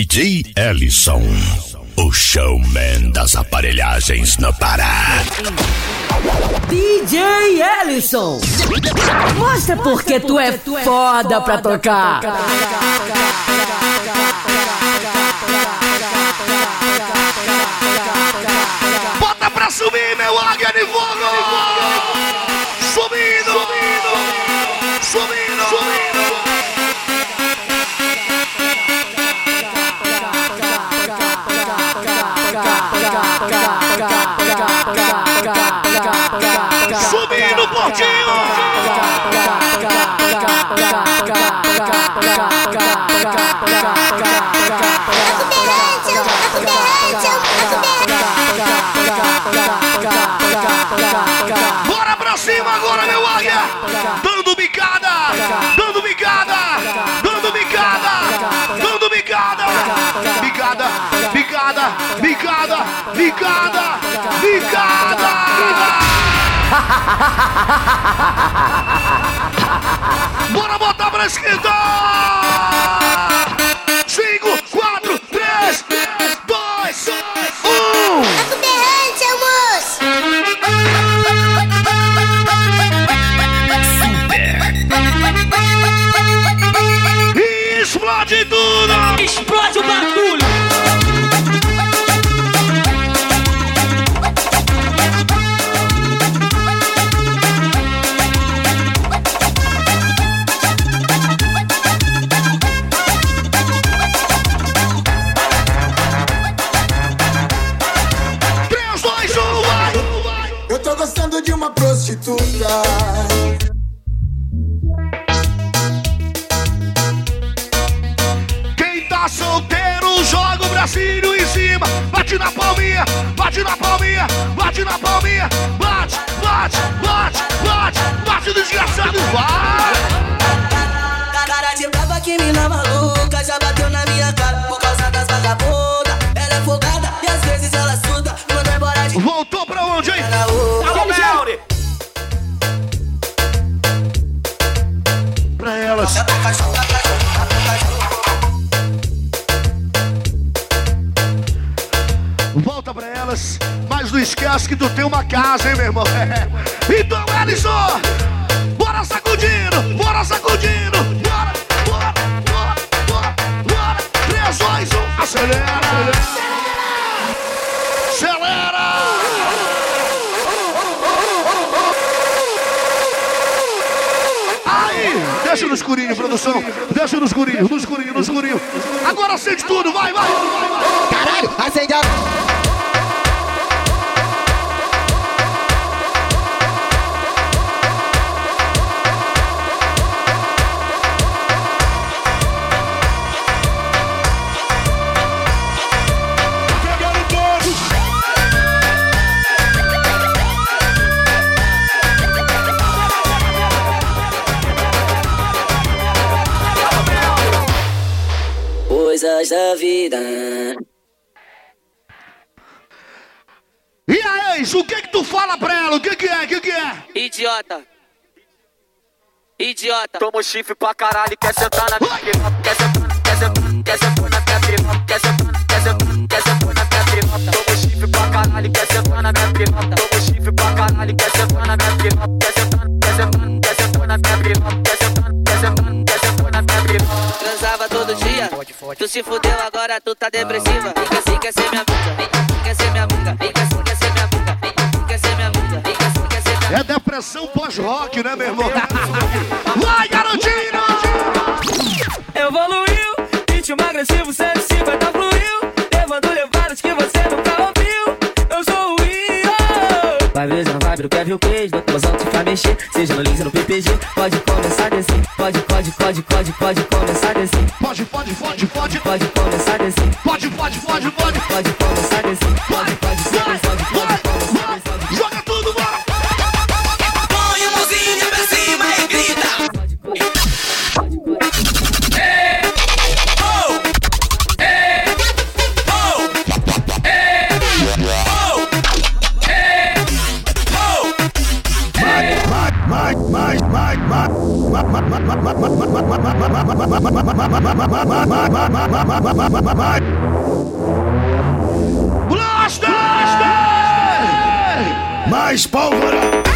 DJ Ellison, o showman das aparelhagens no Pará. DJ Ellison, mostra porque tu é foda pra tocar. Bora pra cima agora, meu águia! Dando bicada! Dando bicada! Dando bicada! Dando bicada! Bicada! Bicada! Bicada! Bicada! Bicada! Bora botar pra esquerda! Cinco, quatro, três, dois, um! E explode tudo! Explode o bagulho! Vida E aí, Enzo, o que que tu fala pra ela? O que que é, o que que é? Idiota Idiota Toma chifre pra caralho, quer sentar na minha piroca, quer sentar, quer sentar, quer sentar na minha piroca, quer sentar, quer sentar, quer sentar na minha piroca. Toma chifre pra caralho, quer sentar na minha piroca. Toma chifre pra caralho, quer sentar na minha sentar, quer sentar, Transava todo dia. Tu se fudeu agora, tu tá depressiva. Vem que assim quer ser minha Vem assim quer ser minha amiga Vem que assim quer ser minha Vem assim quer ser minha Vem que assim quer ser minha amiga É depressão pós-rock, né, meu irmão? Vai, garotinho! Evoluiu, ritmo agressivo 150 fluiu. Levando levadas que você nunca ouviu. Eu sou o Rio Vai ver, não vai ver o Kevin o te faz mexer. Seja no Lins ou no PPG Pode começar a descer. Pode, pode, pode, pode, pode começar a descer. Pode, pode, pode, pode, Pode começar a descer. Pode, pode, pode, pode. Pode começar a descer. Pode, pode, pode, pode, pode Blaster! Mais pólvora!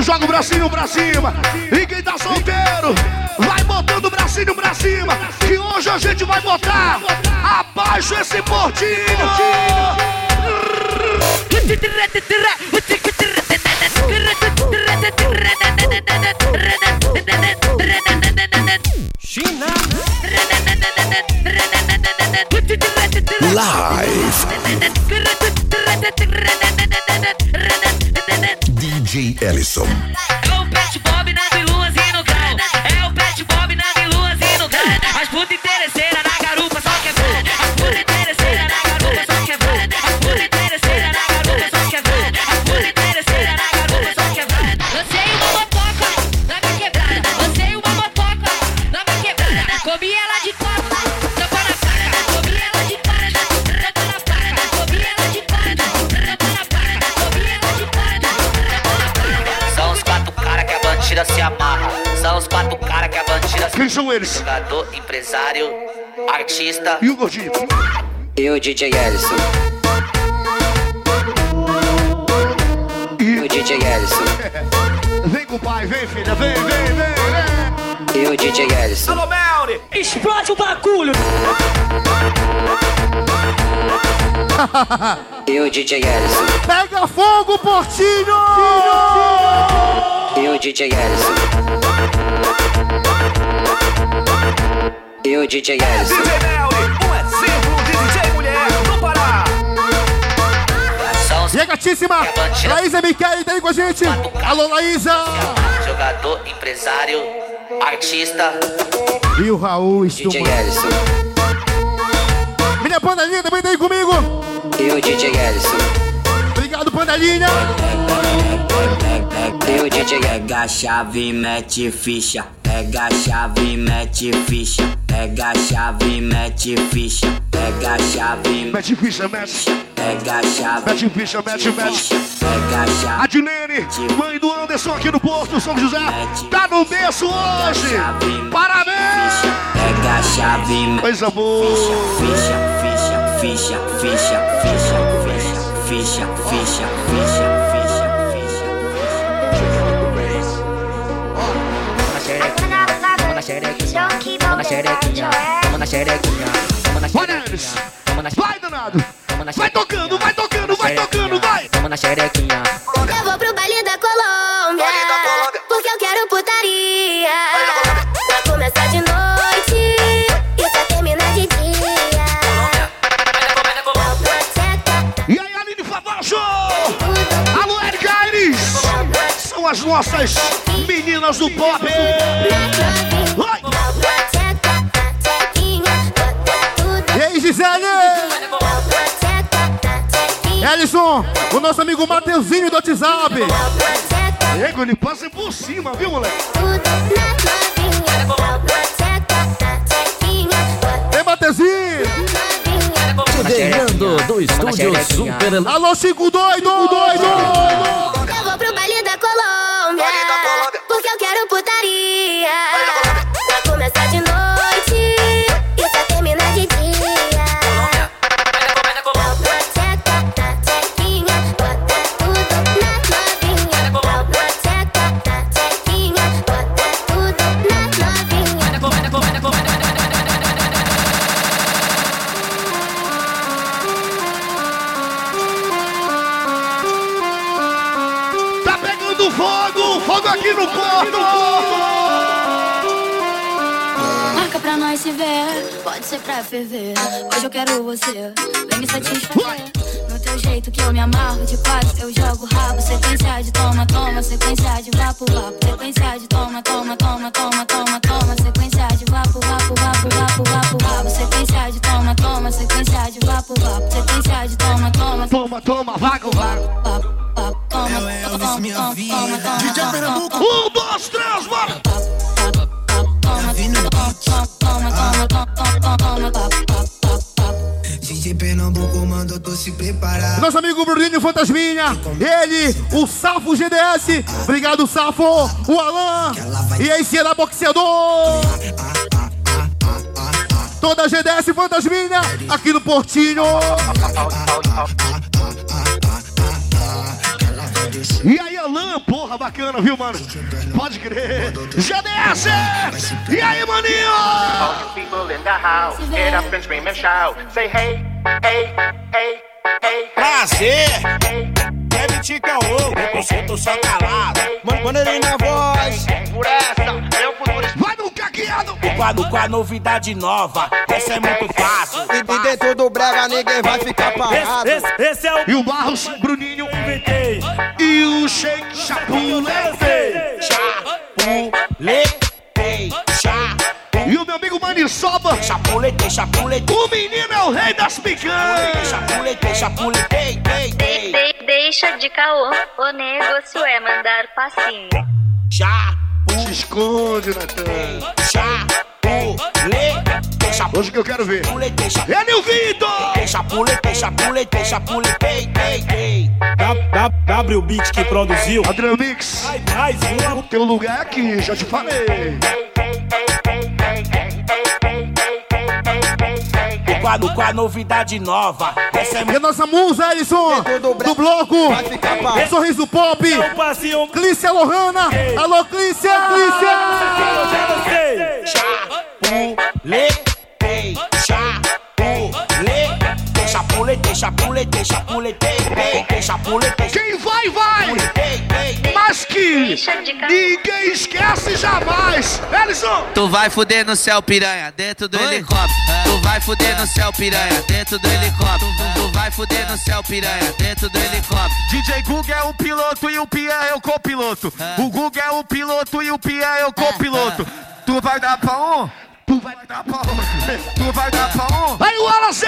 Joga o bracinho pra cima. E quem tá solteiro, vai botando o bracinho pra cima. Que hoje a gente vai botar abaixo esse portinho. China. Live. Ellison. Quem são eles? Jogador, empresário, artista. E o gordinho? E o DJ Ellison. E o DJ Ellison. Vem com o pai, vem filha, vem, vem, vem, vem. E o DJ Ellison. Explode o bagulho. E o DJ Ellison. Pega fogo, portinho! E o DJ Ellison. E o DJ Ellison. DJ Melly, um exemplo de DJ mulher do Pará. E a gatíssima Laísa Michele tá aí com a gente. Alô, Laísa! jogador, empresário, artista. E o Raul DJ Estuma. Ellison. Minha pandalinha também tá aí comigo. E o DJ Ellison. Obrigado, pandalinha. Pega o DJ, é pega a chave, mete ficha. É pega a chave, mete ficha. É pega a chave, mete ficha. Pega a chave, mete ficha, mete. Pega a chave, mete ficha, mete, mete. Pega a chave. Adilene, mãe do Anderson aqui no posto, São José, tá no berço hoje. Parabéns! Pega a chave, mete Coisa boa. Ficha, ficha, ficha, ficha, ficha, ficha, ficha, ficha. Xerequinha, toma na xerequinha, toma na xerequinha, toma na Vai, danado. Vai tocando, vai tocando, vai tocando, vai. Toma na xerequinha. Eu vou pro baile da Colômbia, porque eu quero putaria. Vai começar de noite e só termina de dia. E aí, Aline Favacho! Alô, Erika Aires! São as nossas meninas do pop. Vai. Gisele? Ellison, o nosso amigo Mateuzinho do WhatsApp. Ego, ele passa por cima, viu, moleque? Ei, Mateuzinho! Ganhando do estúdio Super Alô, Chico Doido! Doido! Eu vou pro baile da Colômbia, porque eu quero putaria. Vai começar de noite se ver, pode ser pra ferver. Hoje eu quero você, vem me satisfazer. No teu é jeito que eu me amarro. De quatro eu jogo rabo. Sequência de toma, toma. Sequência de vapo, vapo. Sequência de toma, toma, toma, toma, toma, toma. Sequência de vapo, vapo, vapo, vapo, vapo, vapo. Sequência de toma, toma. Sequência de vapo, vapo. Sequência de toma, toma. Toma, toma, vago, vago. Vapo, vapo, toma, toma, toma, toma, toma. DJ Pernambuco. Dois, três, bora. DJ Pernambuco mandou tu se preparar. Nosso amigo Bruninho Fantasminha, ele, o Safo GDS, obrigado Safo, o Alan, e esse era boxeador. Toda a GDS Fantasminha, aqui no Portinho. E aí, Alan, porra, bacana, viu, mano? Pode crer. GDS! E aí, maninho? Prazer! Deve te caô, eu tô só calado. Manda ele na voz. Por essa, meu futuro Vai no caqueado! O quadro com a novidade nova, essa é muito fácil. E, e dentro do brega ninguém vai ficar parado. Esse, esse, esse é o E o Barros, Bruninho, inventei. e o Shake Chapulete. Chapuletei, chapuletei, E o meu amigo Maniçoba, chapuletei, chapuletei. o menino é o rei das picanhas. Chapuletei, chapuletei, tei, tei. De- deixa de caô, o negócio é mandar passinho. Se esconde, Natan. Chapuletei, chapuletei, Hoje que eu quero ver. chapuletei, chapuletei. Ele e o Vitor! Chapuletei, chapuletei, chapuletei, tei, tei. W Beat que produziu. Adriano Mix, Mais uma. teu lugar é aqui, já te falei. O quadro com a novidade nova. Essa é E a nossa musa, Ellison, do bloco, Vai ficar parado. Sorriso Pop, o passinho. Clícia Lohana. Alô, Clícia! Clícia! Chapuletei, chapuletei, chapuletei, chapuletei, chapuletei, tei, tei, chapuletei, Quem vai, vai! Mas que ninguém esquece jamais! Ellison! Tu vai fuder no céu, piranha, dentro do helicóptero. Tu vai fuder no céu, piranha, dentro do helicóptero. Tu vai fuder no céu, piranha, dentro do helicóptero. DJ Google é o piloto e o Pia é o copiloto. O Google é o piloto e o Pia é o copiloto. Tu vai dar pra um? Tu vai dar pra outro. Tu vai dar pra? Aí o Wallace!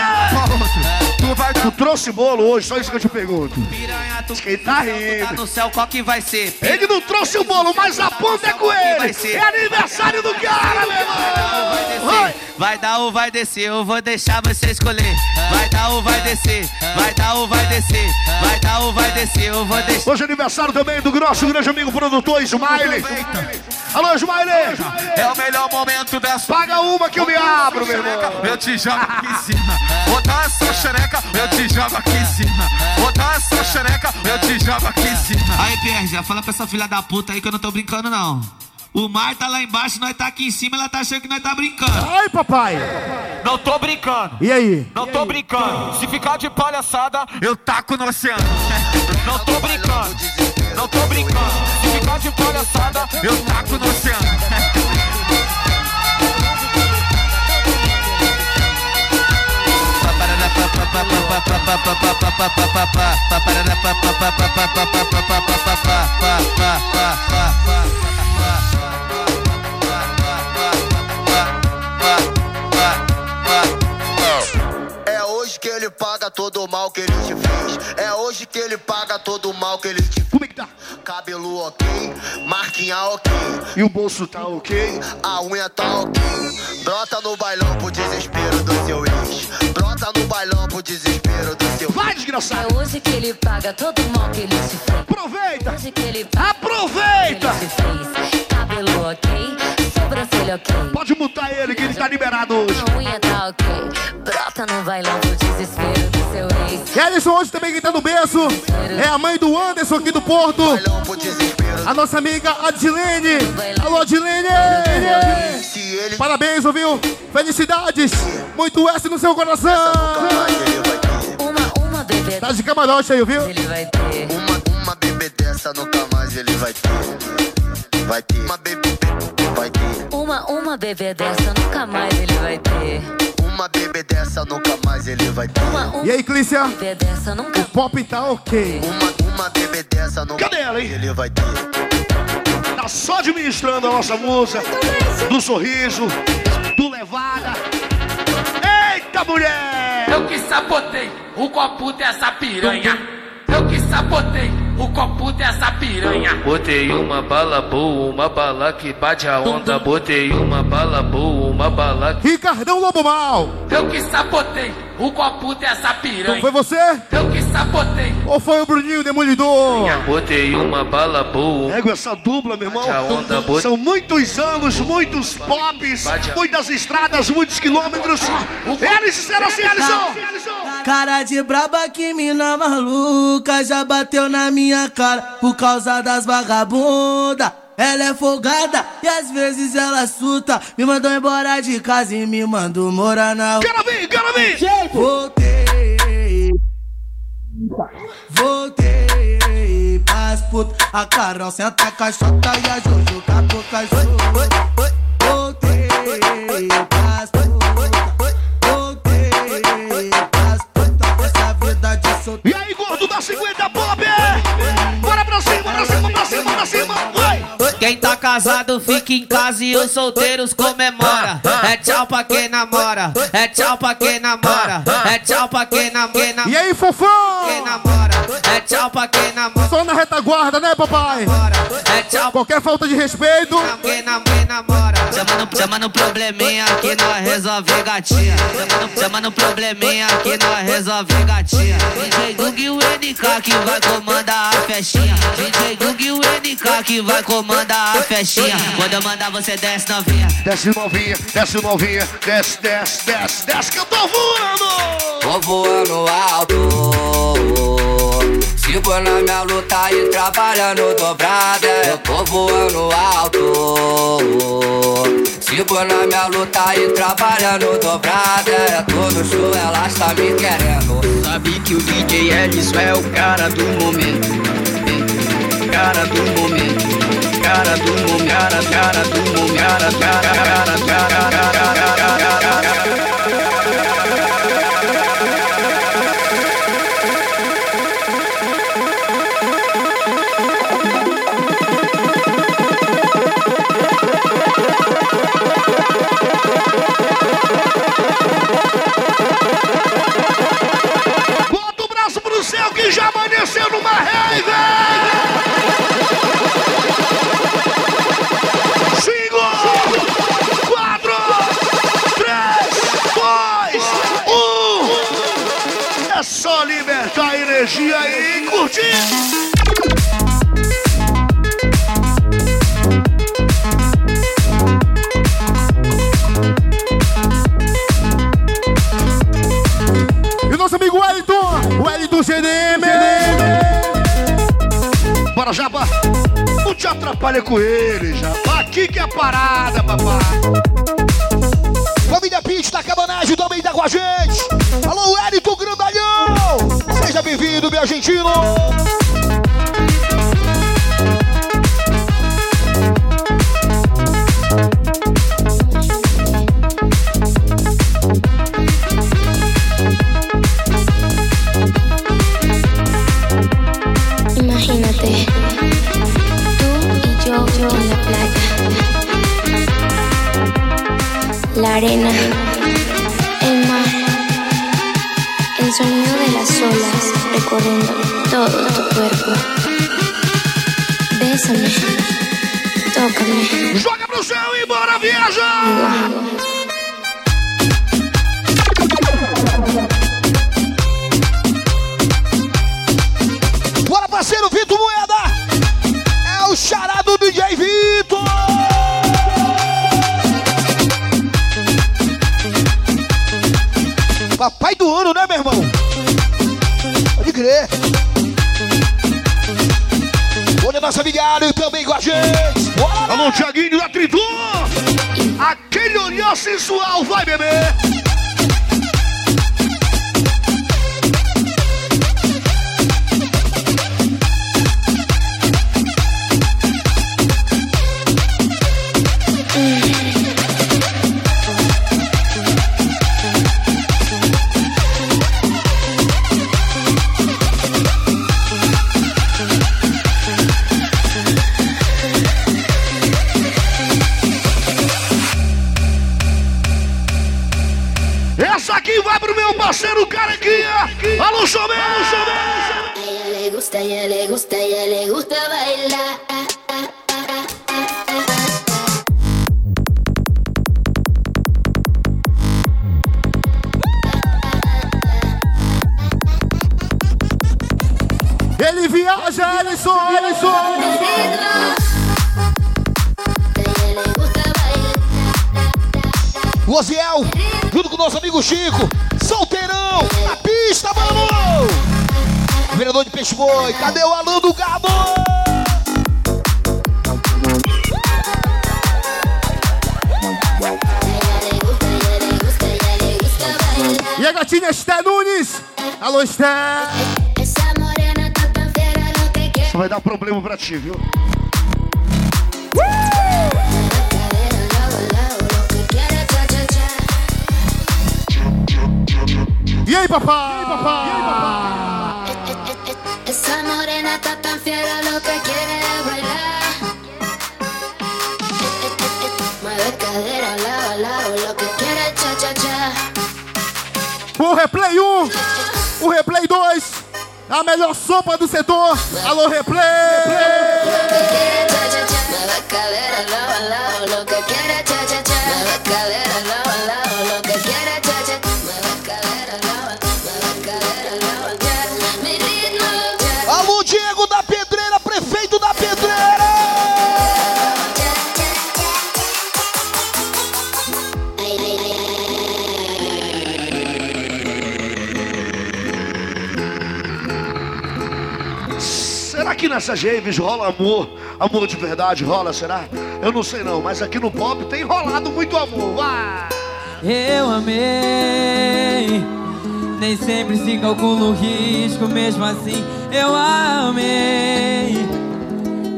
Tu vai Tu trouxe bolo hoje, só isso que eu te pergunto. Piranha, tu, Quem tá tu tá rindo? no céu, qual que vai ser? Ele não trouxe o bolo, mas a ponta é com ele! É aniversário do cara, meu irmão! Vai. Vai dar ou vai descer, eu vou deixar você escolher. Vai dar ou vai descer, vai dar ou vai descer, vai dar ou vai descer, eu vou deixar. Hoje é aniversário também do nosso grande amigo produtor Smiley. Alô, Smiley! É o melhor momento dessa. Paga uma que eu me abro, meu irmão. Eu te jogo aqui em cima. Botar essa xereca, eu te jogo aqui em cima. Botar essa xereca, eu te jogo aqui em cima. Aí, Pierre, já fala pra essa filha da puta aí que eu não tô brincando, não. O mar tá lá embaixo, nós tá aqui em cima, ela tá achando que nós tá brincando. Ai, papai! Não tô brincando. E aí? Não tô brincando. Se ficar de palhaçada, eu taco no oceano. Não tô brincando. Não tô brincando. Se ficar de palhaçada, eu taco no oceano. ele paga todo o mal que ele te fez. É hoje que ele paga todo o mal que ele te fez. Como é que tá? Cabelo ok, marquinha ok, E o bolso tá ok? a unha tá ok. Brota no bailão pro desespero do seu ex. Brota no bailão pro desespero do seu Vai, desgraçado! É hoje que ele paga todo o mal que ele te fez. Aproveita! Hoje que ele paga Aproveita! o que ele te fez. Cabelo ok, sobrancelha ok. Pode mutar ele que ele tá liberado hoje. A unha tá ok. Brota no bailão pro desespero do seu ex. E Ellison hoje também quem tá no berço é a mãe do Anderson aqui do Porto. A nossa amiga Adilene. Alô, Adilene! Parabéns, ouviu? Felicidades! Muito S no seu coração! Uma, uma bebê Tá de camarote aí, viu? ele vai ter. Uma, uma bebê dessa nunca mais ele vai ter. Vai ter. Uma bebê vai ter. Uma, uma bebê dessa nunca mais ele vai ter. Uma uma bebê dessa nunca mais ele vai ter. E aí, Clícia? dessa nunca. O pop tá ok. Uma, uma bebê dessa nunca Cadê ela, hein? ele vai ter. Tá só administrando a nossa música. Do sorriso, do levada. Eita, mulher! Eu que sabotei o copo dessa piranha. Eu que sabotei o copo dessa piranha. Botei uma bala boa, uma bala que bate a onda. Botei uma bala boa, uma bala que. Ricardão Lobo Mal! Eu que sabotei o copo dessa Não piranha. foi você? Eu que sabotei. Ou foi o Bruninho Demolidor? Botei uma bala boa. Pego essa dupla, meu irmão. Onda, bot- São muitos anos, muitos pops, muitas estradas, muitos quilômetros. Eles disseram assim, Alisson! Cara de braba que mina maluca já bateu na minha cara por causa das vagabunda. Ela é folgada e às vezes ela suta. Me mandou embora de casa e me mandou morar na rua. Quero vir, quero vir! Voltei. Voltei pras putas. A Carol senta a caixota e a Jojo catou cachorro. Voltei pras putas. Voltei pras putas. Essa vida de solteiro. E aí, gordo da 50 pop! Quem tá casado fica em casa e os solteiros comemora. É tchau pra quem namora, é tchau pra quem namora, é tchau pra quem namora. E aí, fofão? Quem namora, é tchau pra quem namora. Só na retaguarda, né, papai? É tchau Qualquer falta de respeito. quem nam- quem namora. Chama no, chama no probleminha que nós resolve gatinha. Chama no, chama no probleminha que nós resolve gatinha. DJ Gug e o NK que vai comandar a festinha. DJ Gug e o NK que vai comandar a festinha. Quando eu mandar você desce novinha. Desce novinha, desce novinha, desce, desce, desce, desce que eu tô voando! Tô voando alto. Sigo na minha luta e trabalhando dobrada. Eu tô voando alto. Sigo na minha luta e trabalhando dobrada. É todo show, ela está me querendo. Sabe que o DJ Ellison é o cara do momento. Cara do momento. Cara do momento. Cara, cara do momento. Cara, cara, cara, cara, cara, cara, cara, cara. Já amanheceu numa rave! Cinco, quatro, três, dois, um. É só libertar a energia e curtir. Bora, Japa. Não te atrapalha com ele, Japa. Aqui que é a parada, papai. Família Pitch da Cabanagem também tá com a gente. Alô, Wellington Grandalhão. Seja bem-vindo, meu argentino. Arena, el mar, el sonido de las olas recorriendo todo tu cuerpo. Bésame, tócame. Joga pro céu e bora viajar! Ano, né, meu irmão? Pode crer. Olha nossa amigalho também com a gente. Bora, Alô, Thiaguinho da Tritu. Aquele olhar sensual, vai, bebê. Chomé, alô, Chomé. A ella le gusta, a ella le gusta, a ella le gusta bailar. Ele viaja, Alisson, Alisson. Osiel, junto com nosso amigo Chico, solteirão, pista, mano! Vereador de Peixe Boi, cadê o Alan do Gado? E a gatinha Esté Nunes. Alô, Esté. Isso vai dar problema pra ti, viu? E aí, papai? E aí, papai? E aí, papai? Esa morena está tan fiera, lo que quiere es bailar. Mueve cadera, lado a lado, lo que quiere es cha cha cha. O replay 1, o replay 2, a melhor sopa do setor. Alô, replay! Mueve cadera, lado a Nessas raves rola amor? Amor de verdade rola, será? Eu não sei não, mas aqui no pop tem rolado muito amor. Eu amei, nem sempre se calcula o risco, mesmo assim eu amei.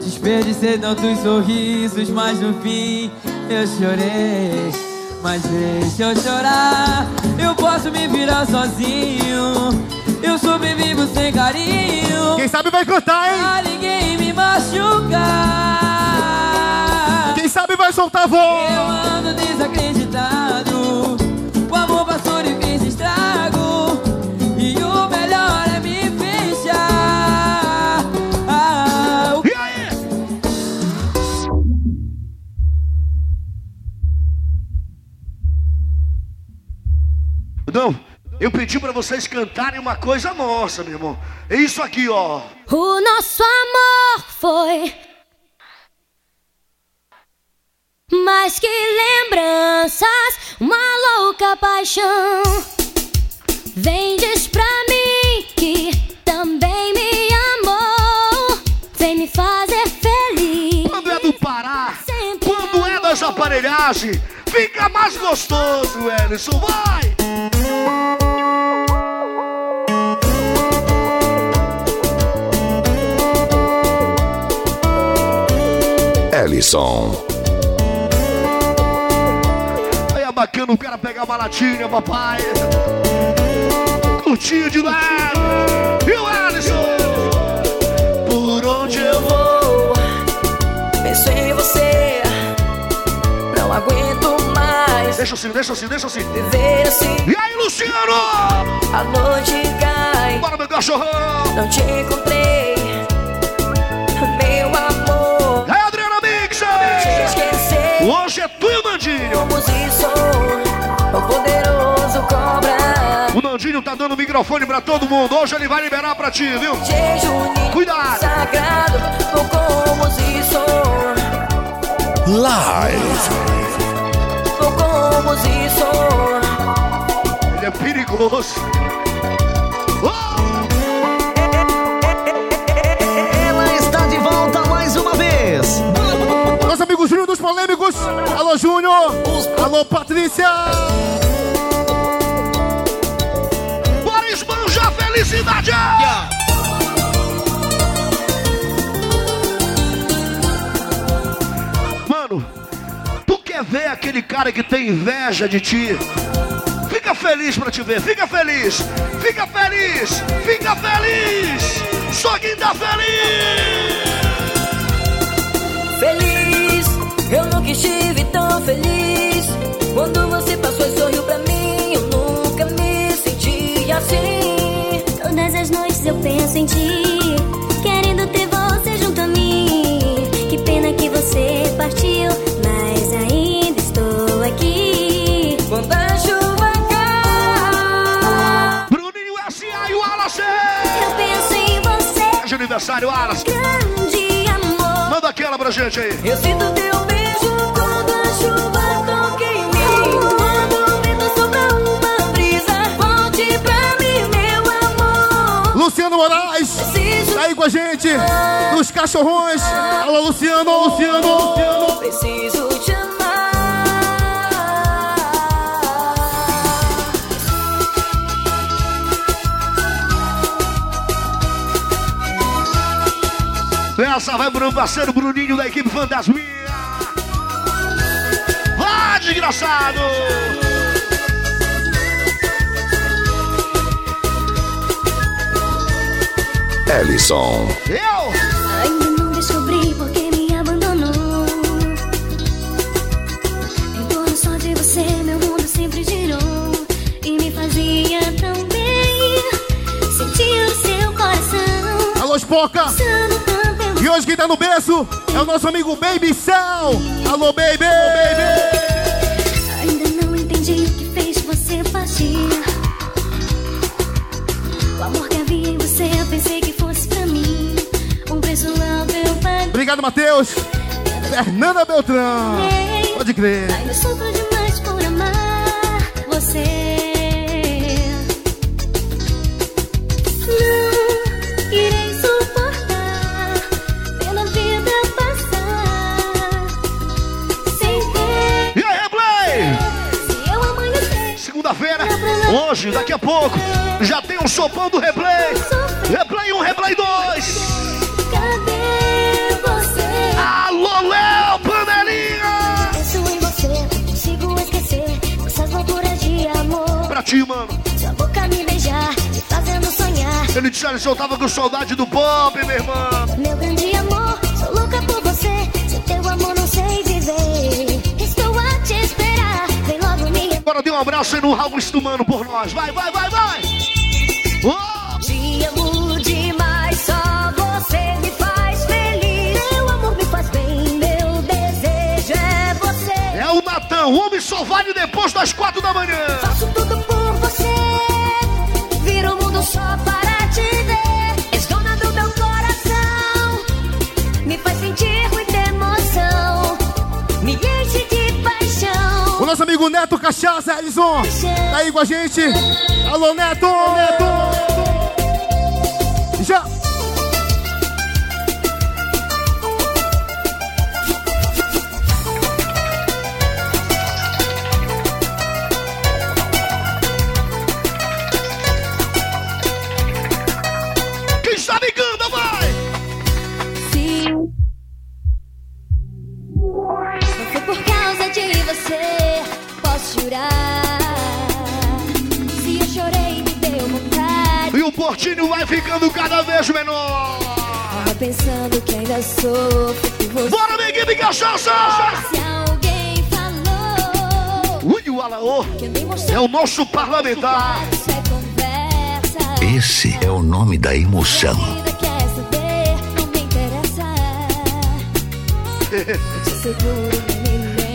Desperdicei tantos sorrisos, mas no fim eu chorei. Mas deixa eu chorar, eu posso me virar sozinho. Eu sobrevivo sem carinho. Quem sabe vai cantar, hein? Pra ninguém me machucar. Quem sabe vai soltar a voz. Eu ando desacreditado. Vocês cantarem uma coisa nossa, meu irmão. É isso aqui, ó. O nosso amor foi mais que lembranças, uma louca paixão. Vem diz pra mim que também me amou. Vem me fazer feliz. Quando é do Pará, quando é das aparelhagens, fica mais gostoso, Ellison. Vai! Ellison. Aí é bacana o cara pegar uma latinha, papai. Curtinho de lado. E o Ellison? Por onde eu vou? Penso em você, não aguento mais. Deixa assim, deixa assim, deixa assim. Viver assim. E aí, Luciano? A noite cai. Bora, meu cachorrão. Não te encontrei, meu amor. Hoje é tu e o Nandinho. Somos isso, o poderoso cobra. O Nandinho tá dando microfone pra todo mundo. Hoje ele vai liberar pra ti, viu? Jejum Cuidado. sagrado, como isso. Live. Como isso. Ele é perigoso. Polêmicos. Alô, Júnior. Alô, Patrícia. Bora esbanjar felicidade! Mano, tu quer ver aquele cara que tem inveja de ti? Fica feliz pra te ver, fica feliz, fica feliz, fica feliz! Só quem tá! Feliz, nunca estive tão feliz. Quando você passou e sorriu pra mim, eu nunca me senti assim. vezes eu penso em ti, querendo ter você junto a mim. Que pena que você partiu, mas ainda estou aqui. Quando a chuva cai. Bruninho S.A. e o Wallace. Eu penso em você, É de aniversário, Wallace. grande amor. Manda aquela pra gente aí. Eu sinto teu beijo tá gente, nos cachorrões. Alô, Luciano, Luciano, Luciano. Preciso te amar. Essa vai pro parceiro Bruninho da equipe Fantasminha. Desgraçado! Ellison. Eu! Ainda não descobri por que me abandonou. Em torno só de você, meu mundo sempre girou. E me fazia tão bem. Sentir o seu coração. Alô, Spoca. E hoje quem tá no berço é o nosso amigo Baby Cell. Alô, baby. Obrigado, Matheus. Fernanda Beltrão. Pode crer. Sofro demais por amar você. Não irei suportar pela vida passar sem ter. E aí, replay? Se eu amanhecer. Segunda-feira, hoje, daqui a pouco, já tem um sopão do. Replay ti, mano. Sua boca me beijar, me fazendo sonhar. Ele disse, olha, eu tava com saudade do pop, meu irmão. Meu grande amor, sou louca por você. Sem teu amor não sei viver. Estou a te esperar, vem logo me. Agora dê um abraço aí no Raul Estumano por nós. Vai, vai, vai, vai! Te amo demais, só você me faz feliz. Teu amor me faz bem, meu desejo é você. É o Natan, o homem só vale depois das quatro da manhã. Faço tudo só para te ver. És dona do meu coração. Me faz sentir muita emoção. Me enche de paixão. O nosso amigo Neto Cachaça, Ellison. Tá aí com a gente. Alô, Neto. Neto. Já. Vai ficando cada vez menor. Tava pensando que ainda sofro por você. Bora, minha equipe cachaça! Se alguém falou Ui, o Alaô é o nosso parlamentar. é. Esse é o nome da emoção.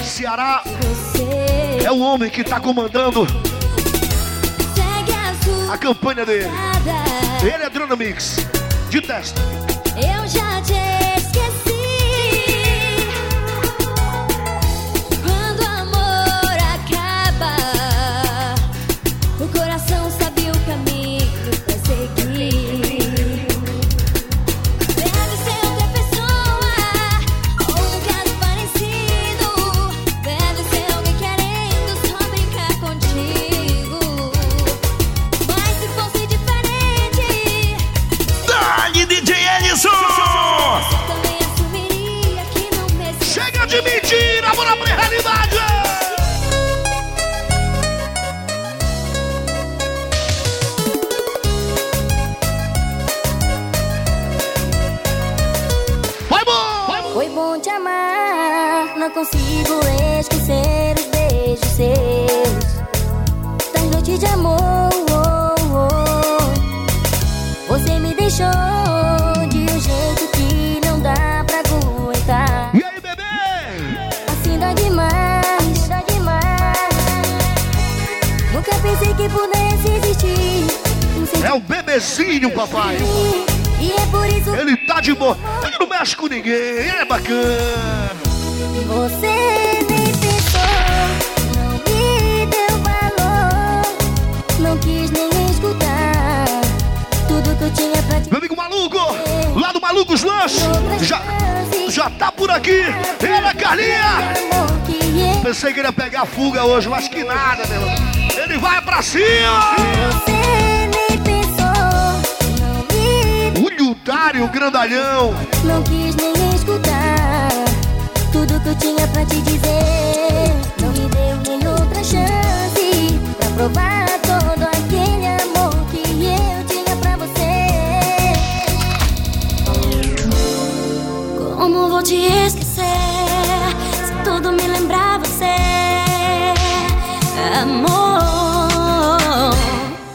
Ceará é o homem que tá comandando a campanha dele. Ele é Drona Mix, de testa. Eu já te ninguém. É bacana. você nem pensou. Não me deu valor. Não quis nem escutar. Tudo que eu tinha pra te Meu amigo maluco, lá do Malucos Lanches, já, já tá por aqui. Ela, Carlinha. Pensei que ele ia pegar fuga hoje, mas que nada, meu irmão. Ele vai pra cima. O Lhutário, o grandalhão. Não quis nem escutar tudo que eu tinha pra te dizer. Não me deu nem outra chance pra provar todo aquele amor que eu tinha pra você. Como vou te esquecer se tudo me lembrar você, amor?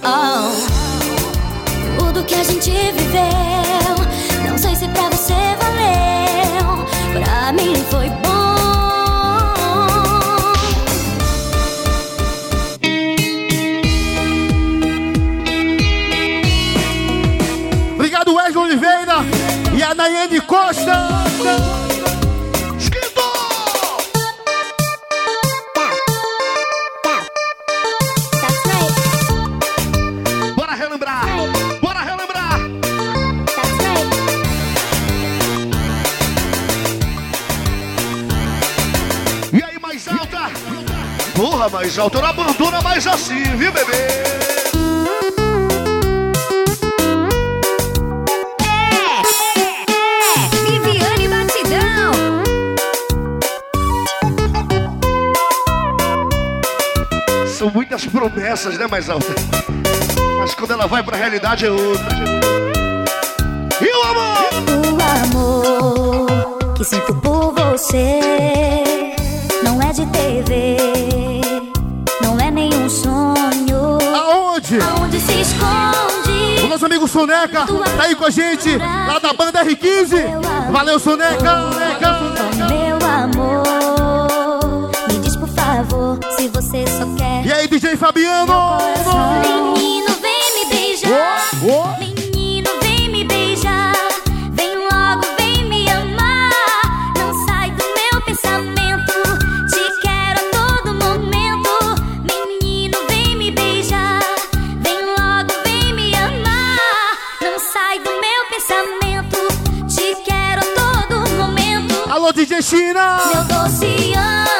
Oh. Tudo que a gente viveu, mais alta. Não abandona mais assim, viu, bebê? Promessas, né, mais alta? Mas quando ela vai pra realidade é outra. E o amor? O amor que sinto por você não é de TV, não é nenhum sonho. Aonde? Aonde se esconde? O nosso amigo Soneca tá aí com a gente, lá da banda R15. Valeu, Soneca! Soneca. Meu amor, se você só quer. E aí, DJ Fabiano? Menino, vem me beijar. Oh, Menino, vem me beijar. Vem logo, vem me amar. Não sai do meu pensamento. Te quero a todo momento. Menino, vem me beijar. Vem logo, vem me amar. Não sai do meu pensamento. Te quero a todo momento. Alô, DJ China! Meu doce anjo,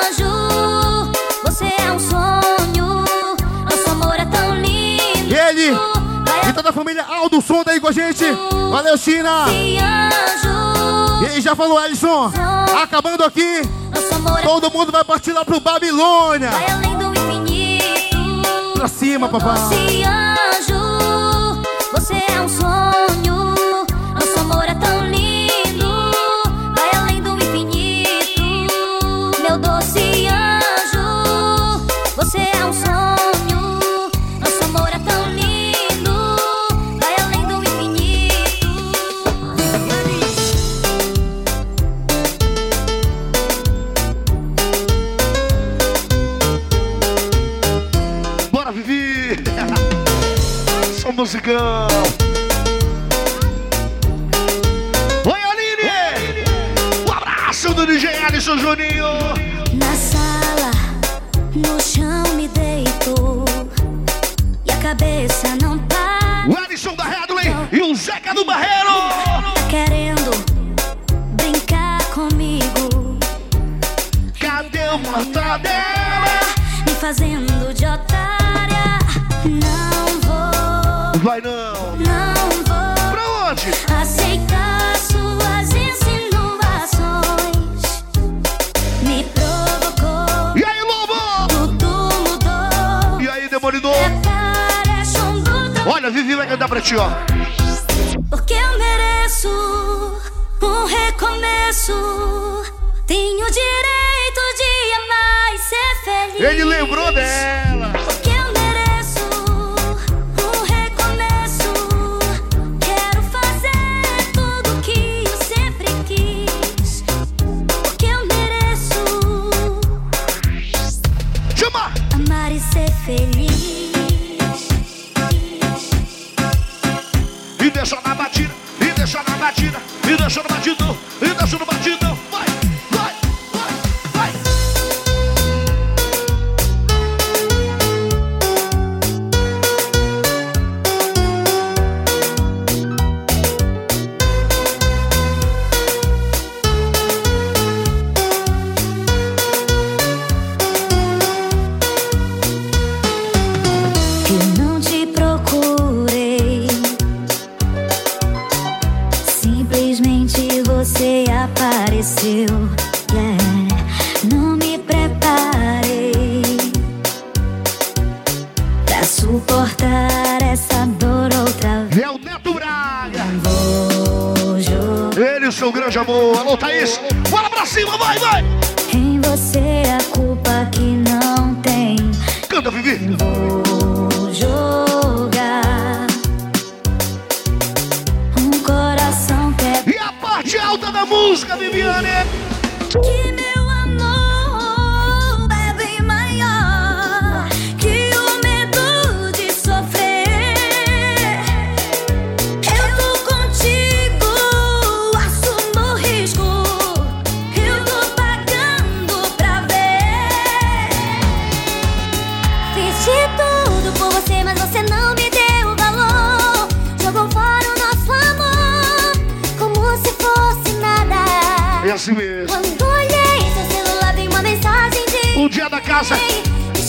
E toda a família Aldo Som tá aí com a gente. Valeu, China! E já falou, Ellison? Acabando aqui, todo mundo vai partir lá pro Babilônia. Pra cima, papai. Você é um sonho. Musicão! Oi, Aline! Um abraço do DJ Alisson Juninho! Assim mesmo. Quando olhei seu celular, vi uma mensagem de Um dia da casa,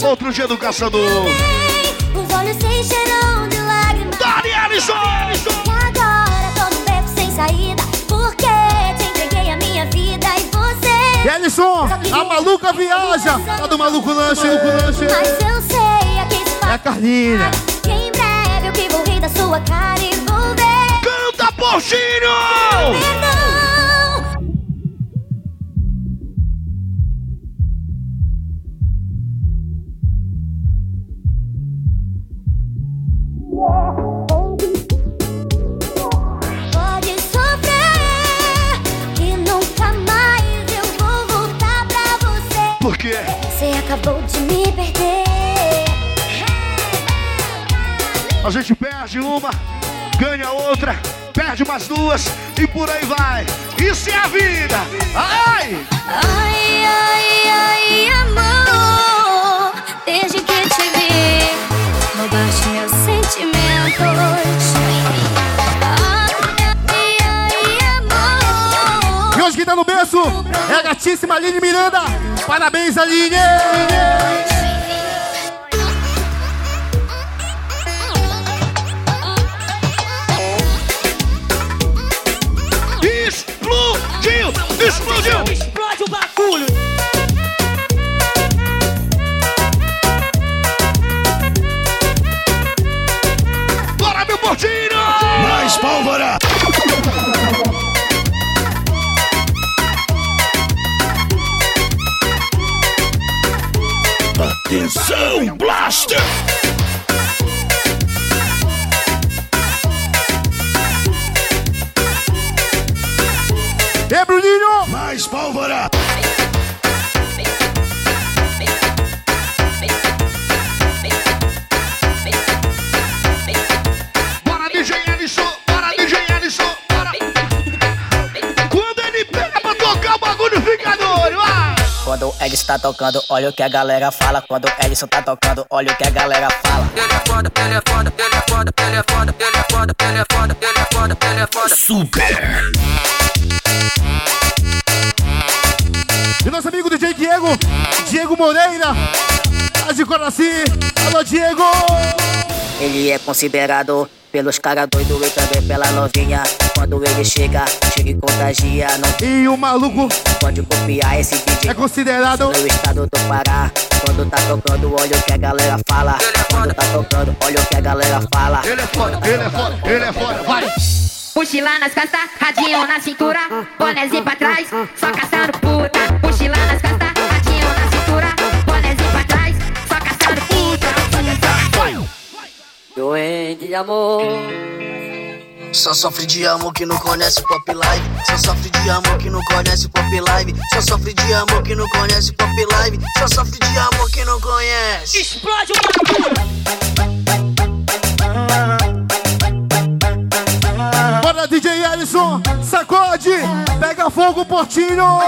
outro dia do caçador. Os olhos se encheram de lágrimas. Dani Alisson! E agora tô num beco sem saída. Porque te entreguei a minha vida e você. Ellison, a maluca viaja. Tá do maluco lanche, maluco lanche. Mas eu sei, aqui se É faz. a Carlinha. Que em breve eu que vou rir da sua cara e vou ver. Canta, Portinho! Perdão. Você. Por quê? Você acabou de me perder. A gente perde uma, ganha outra, perde mais duas e por aí vai. Isso é a vida. Ai! Ai, ai, ai, amor. Desde que te vi, roubaste meus sentimentos. No berço é a gatíssima Aline Miranda. Parabéns, Aline! Explodiu! Explodiu! Explode o bagulho. Tocando, olha o que a galera fala. Quando o Edson tá tocando, olha o que a galera fala. Ele é foda, ele é foda, ele é foda, ele é foda, ele é foda, ele é foda, ele é foda, ele é foda. Super! E nosso amigo DJ Diego, Diego Moreira, lá de Coraci. Alô, Diego! Ele é considerado pelos caras doidos e também pela novinha. Quando ele chega, chega e contagia. Não E o maluco pode copiar esse DJ. é considerado No estado do Pará, quando tá tocando, olha o que a galera fala. Quando tá tocando, olha o que a galera fala. Ele é foda, ele é foda, ele é foda, vai! Mochila nas costas, radinho na cintura, bonézinho pra trás, só caçando puta. Mochila nas costas, Doente de amor. Só sofre de amor que não conhece pop live. Só sofre de amor que não conhece pop live. Só sofre de amor que não conhece pop live. Só sofre de amor que não conhece. Explode o bagulho. Bora, DJ Ellison, sacode, pega fogo, Portinho.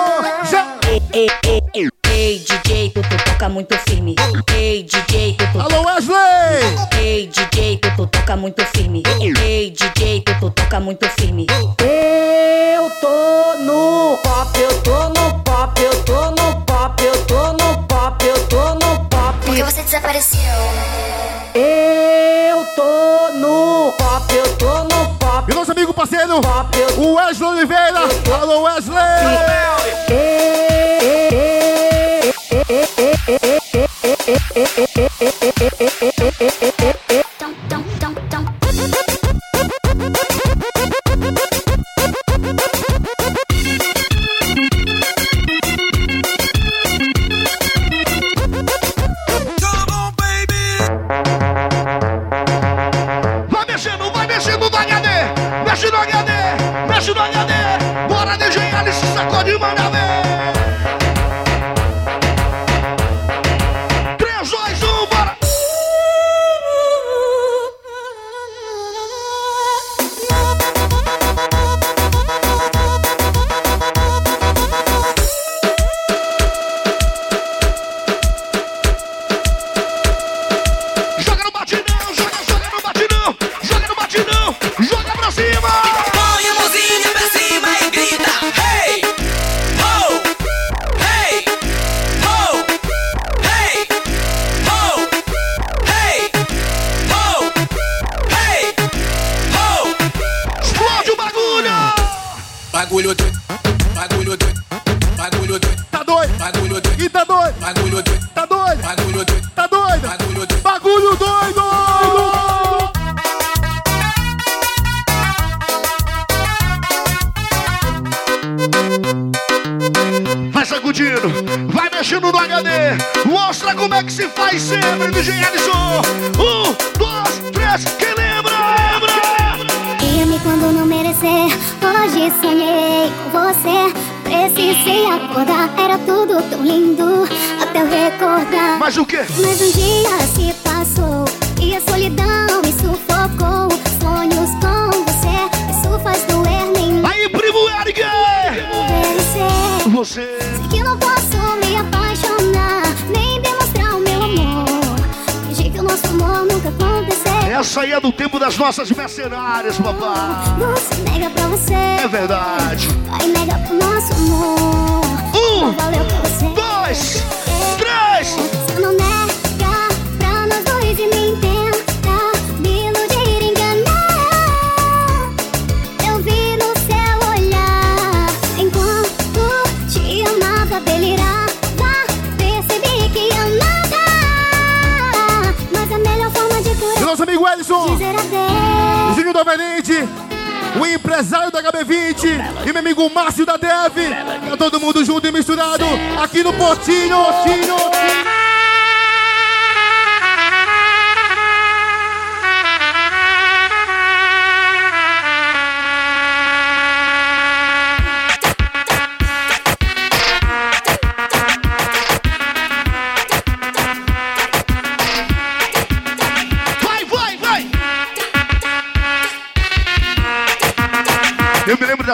Já. Ei, ei, ei, ei, DJ, tu, toca muito firme. Ei, DJ, tu, tu Alô, Wesley! toca muito firme. Ei, DJ, tu toca muito firme. Eu tô no pop, eu tô no pop, eu tô no pop, eu tô no pop, eu tô no pop. Porque você desapareceu. Eu tô no pop, eu tô no pop. E nosso amigo parceiro, pop, o Wesley Oliveira. Alô, Wesley! amigo Márcio da Dev. Tá todo mundo junto e misturado aqui no Portinho, Potinho.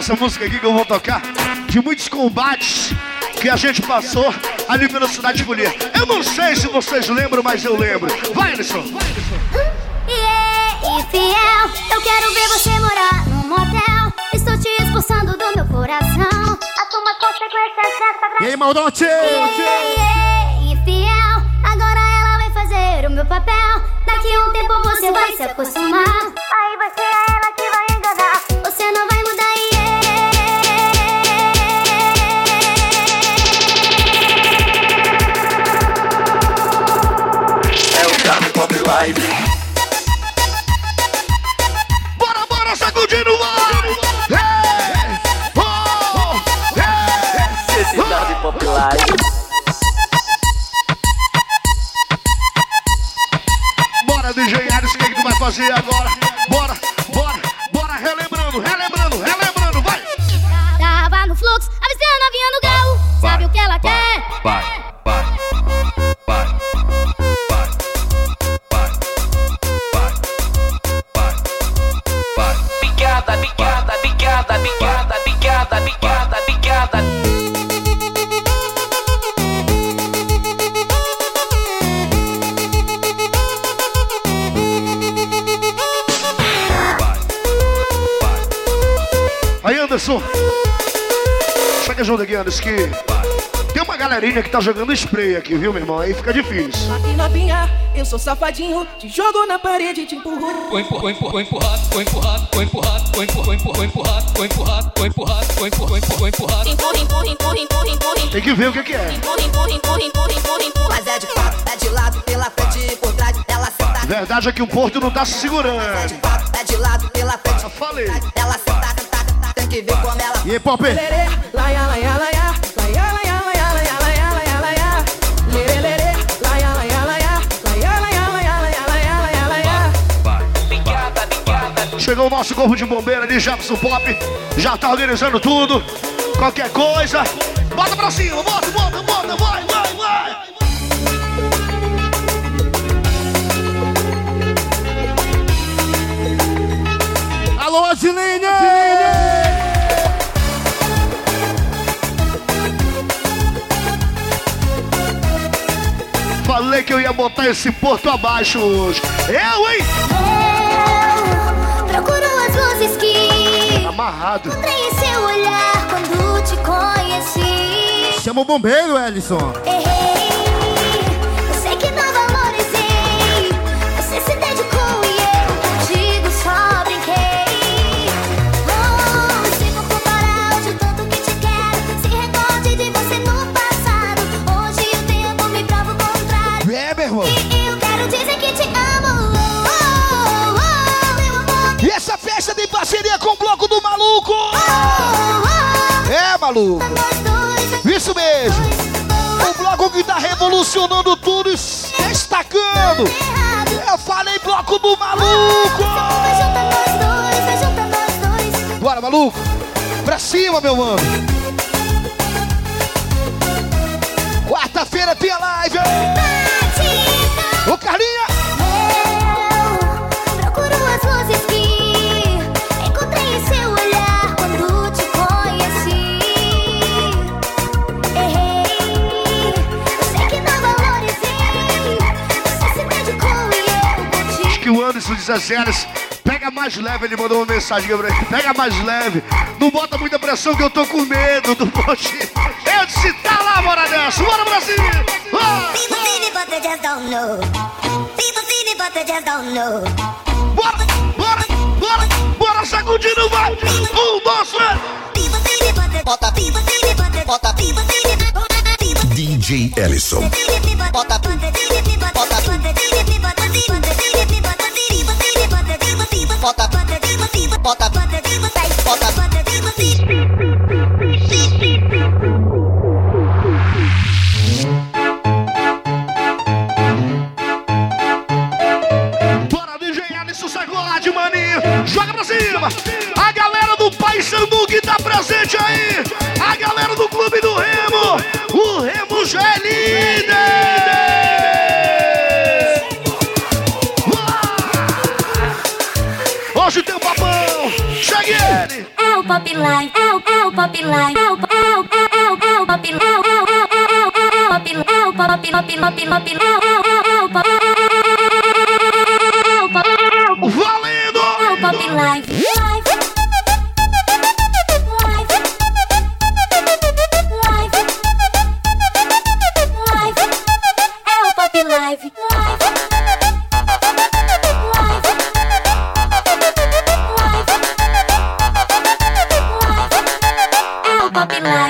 essa música aqui que eu vou tocar, de muitos combates que a gente passou ali pela cidade de Folia. Eu não sei se vocês lembram, mas eu lembro. Vai, Anderson! Yeah, é infiel, eu quero ver você morar num motel. Estou te expulsando do meu coração. Assuma as consequências dessa graça. E aí, maldote? Yeah, yeah, é, é infiel, agora ela vai fazer o meu papel. Daqui um tempo você vai se acostumar. life. Galerinha que tá jogando spray aqui, viu, meu irmão? Aí fica difícil. Aqui novinha, eu sou safadinho, te jogo na parede, te empurro. Vou empurrar, vou empurrar, vou empurrar, vou empurrar, vou empurrar, vou empurrar, vou empurrar, vou empurrar, vou empurrar, vou empurrar, vou empurrar. Empurra, empurra, empurra, empurra, empurra. Tem que ver o que, que é. Empurra, empurra, empurra, empurra, empurra, empurra. Mas é de quatro, é de lado, pela frente e por trás. Ela senta, Verdade é que o Porto não tá se segurando. é de lado, pela frente. Eu falei. Ela senta, senta, senta, tem que ver como ela. E aí, Pop? Lerê, laia, laia, laia, laia, Chegou o nosso corpo de bombeiro ali, Jefferson Pop. Já tá organizando tudo. Qualquer coisa. Bota pra cima, bota, bota, bota, vai, vai, vai. Alô, Adiline! Falei que eu ia botar esse porto abaixo hoje. Eu, hein? Luzes que Amarrado. encontrei em seu olhar quando te conheci. Chama o bombeiro, Ellison. Errei, essa tem parceria com o Bloco do Maluco. É, maluco. Isso mesmo. O bloco que tá revolucionando tudo e destacando. Eu falei bloco do maluco. Bora, maluco. Pra cima, meu mano. Quarta-feira tem a live. Ô, Carlinha. Assim, pega mais leve, ele mandou uma mensagem pra ele. Pega mais leve. Não bota muita pressão que eu tô com medo do poste. Eu disse, tá lá, bora dessa. Bora, Brasil. Ah! People see me, but they just don't know. People see me, but they just don't know. Bora, bora, bora, bora, sacudindo, vai. Um, dois, três. People see me, but they bota, people see me, but they bota, people see me, DJ Ellison. bota, bota, bota, bota, Bora, DJ Alisson, sacode, maninho. Joga pra cima. A galera do Paysandu que tá presente aí. A galera do Clube do Remo. O Remo já é líder. Ele. É o pop line, é o, é o pop line, é o, é o, é o, é o pop line, é o, é o, é o, é o, pop line, é o pop, pop, pop, pop, pop, é o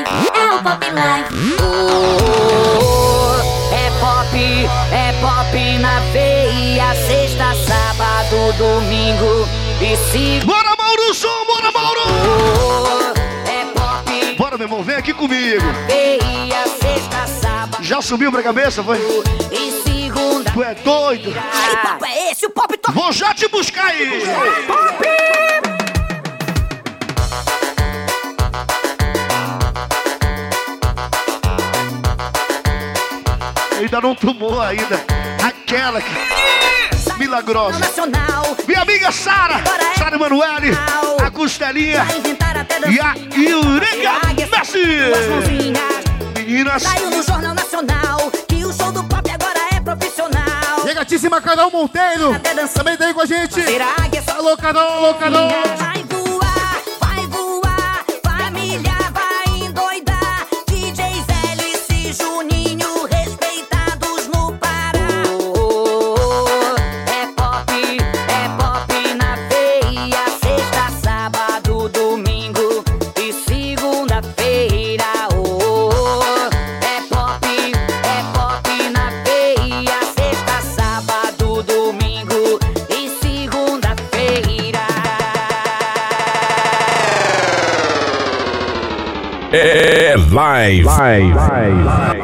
pop live, é o pop live. É pop, é pop na veia. Sexta, sábado, domingo e segunda. Bora, Mauro Som, bora, Mauro! É pop, Bora, meu irmão, vem aqui comigo. veia. Sexta, sábado Já subiu pra cabeça, foi? e segunda. Tu é doido? Que papo é esse? O pop toca. Vou já te buscar aí. Ainda não tomou ainda. Aquela que... Milagrosa. Minha amiga Sara. Sara Emanuele. A Costelinha. E a Eureka Messi. Meninas. Saiu no Jornal Nacional que o show do pop agora é profissional. E a gatíssima Carol Monteiro. Também tá aí com a gente. Alô, Carol, alô, Carol. Live, live, live.